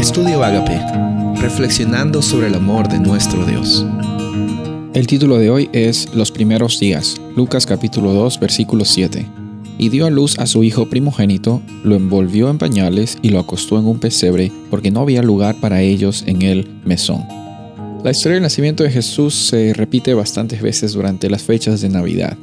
Estudio Agape, reflexionando sobre el amor de nuestro Dios. El título de hoy es Los primeros días, Lucas capítulo 2, versículo 7. Y dio a luz a su hijo primogénito, lo envolvió en pañales y lo acostó en un pesebre, porque no había lugar para ellos en el mesón. La historia del nacimiento de Jesús se repite bastantes veces durante las fechas de Navidad.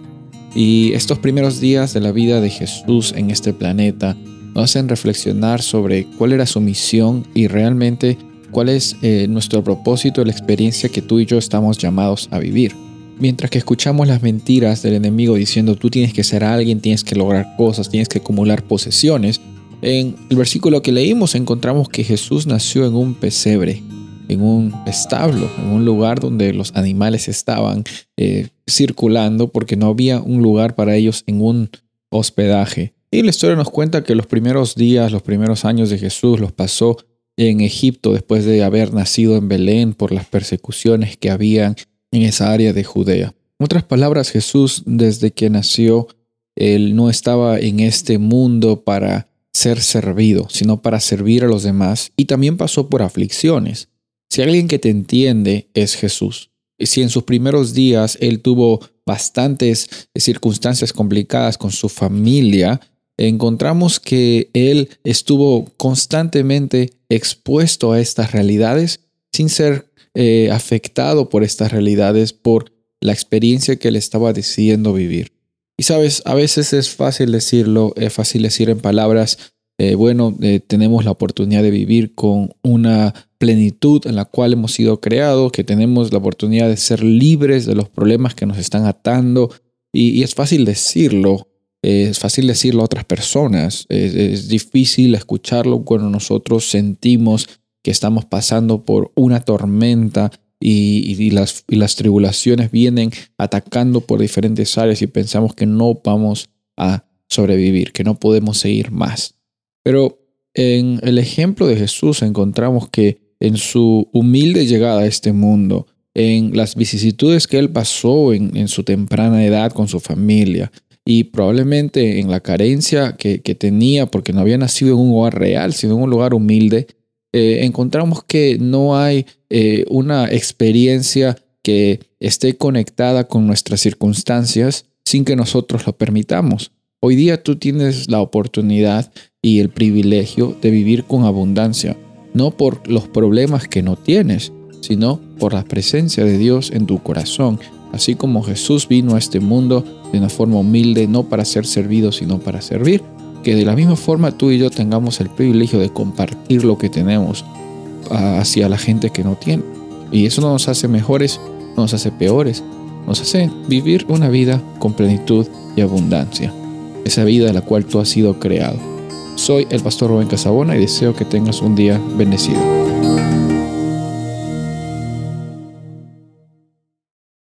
Y estos primeros días de la vida de Jesús en este planeta nos hacen reflexionar sobre cuál era su misión y realmente cuál es eh, nuestro propósito, la experiencia que tú y yo estamos llamados a vivir. Mientras que escuchamos las mentiras del enemigo diciendo tú tienes que ser alguien, tienes que lograr cosas, tienes que acumular posesiones, en el versículo que leímos encontramos que Jesús nació en un pesebre, en un establo, en un lugar donde los animales estaban eh, circulando porque no había un lugar para ellos en un hospedaje. Y la historia nos cuenta que los primeros días, los primeros años de Jesús los pasó en Egipto después de haber nacido en Belén por las persecuciones que habían en esa área de Judea. En otras palabras, Jesús desde que nació, él no estaba en este mundo para ser servido, sino para servir a los demás y también pasó por aflicciones. Si alguien que te entiende es Jesús, si en sus primeros días él tuvo bastantes circunstancias complicadas con su familia, encontramos que él estuvo constantemente expuesto a estas realidades sin ser eh, afectado por estas realidades, por la experiencia que él estaba decidiendo vivir. Y sabes, a veces es fácil decirlo, es fácil decir en palabras, eh, bueno, eh, tenemos la oportunidad de vivir con una plenitud en la cual hemos sido creados, que tenemos la oportunidad de ser libres de los problemas que nos están atando. y es fácil decirlo, es fácil decirlo a otras personas, es, difícil escucharlo cuando nosotros sentimos que estamos pasando por una tormenta y, las, tribulaciones vienen atacando por diferentes áreas y pensamos que no vamos a sobrevivir, que no podemos seguir más. Pero en el ejemplo de Jesús encontramos que en su humilde llegada a este mundo, en las vicisitudes que él pasó en su temprana edad con su familia, y probablemente en la carencia que, tenía porque no había nacido en un hogar real, sino en un lugar humilde, eh, encontramos que no hay eh, una experiencia que esté conectada con nuestras circunstancias sin que nosotros lo permitamos. Hoy día tú tienes la oportunidad y el privilegio de vivir con abundancia, no por los problemas que no tienes, sino por la presencia de Dios en tu corazón así como Jesús vino a este mundo de una forma humilde, no para ser servido, sino para servir, que de la misma forma tú y yo tengamos el privilegio de compartir lo que tenemos ah, hacia la gente que no tiene. Y eso no nos hace mejores, no nos hace peores, nos hace vivir una vida con plenitud y abundancia, esa vida de la cual tú has sido creado. Soy el pastor Rubén Casabona y deseo que tengas un día bendecido.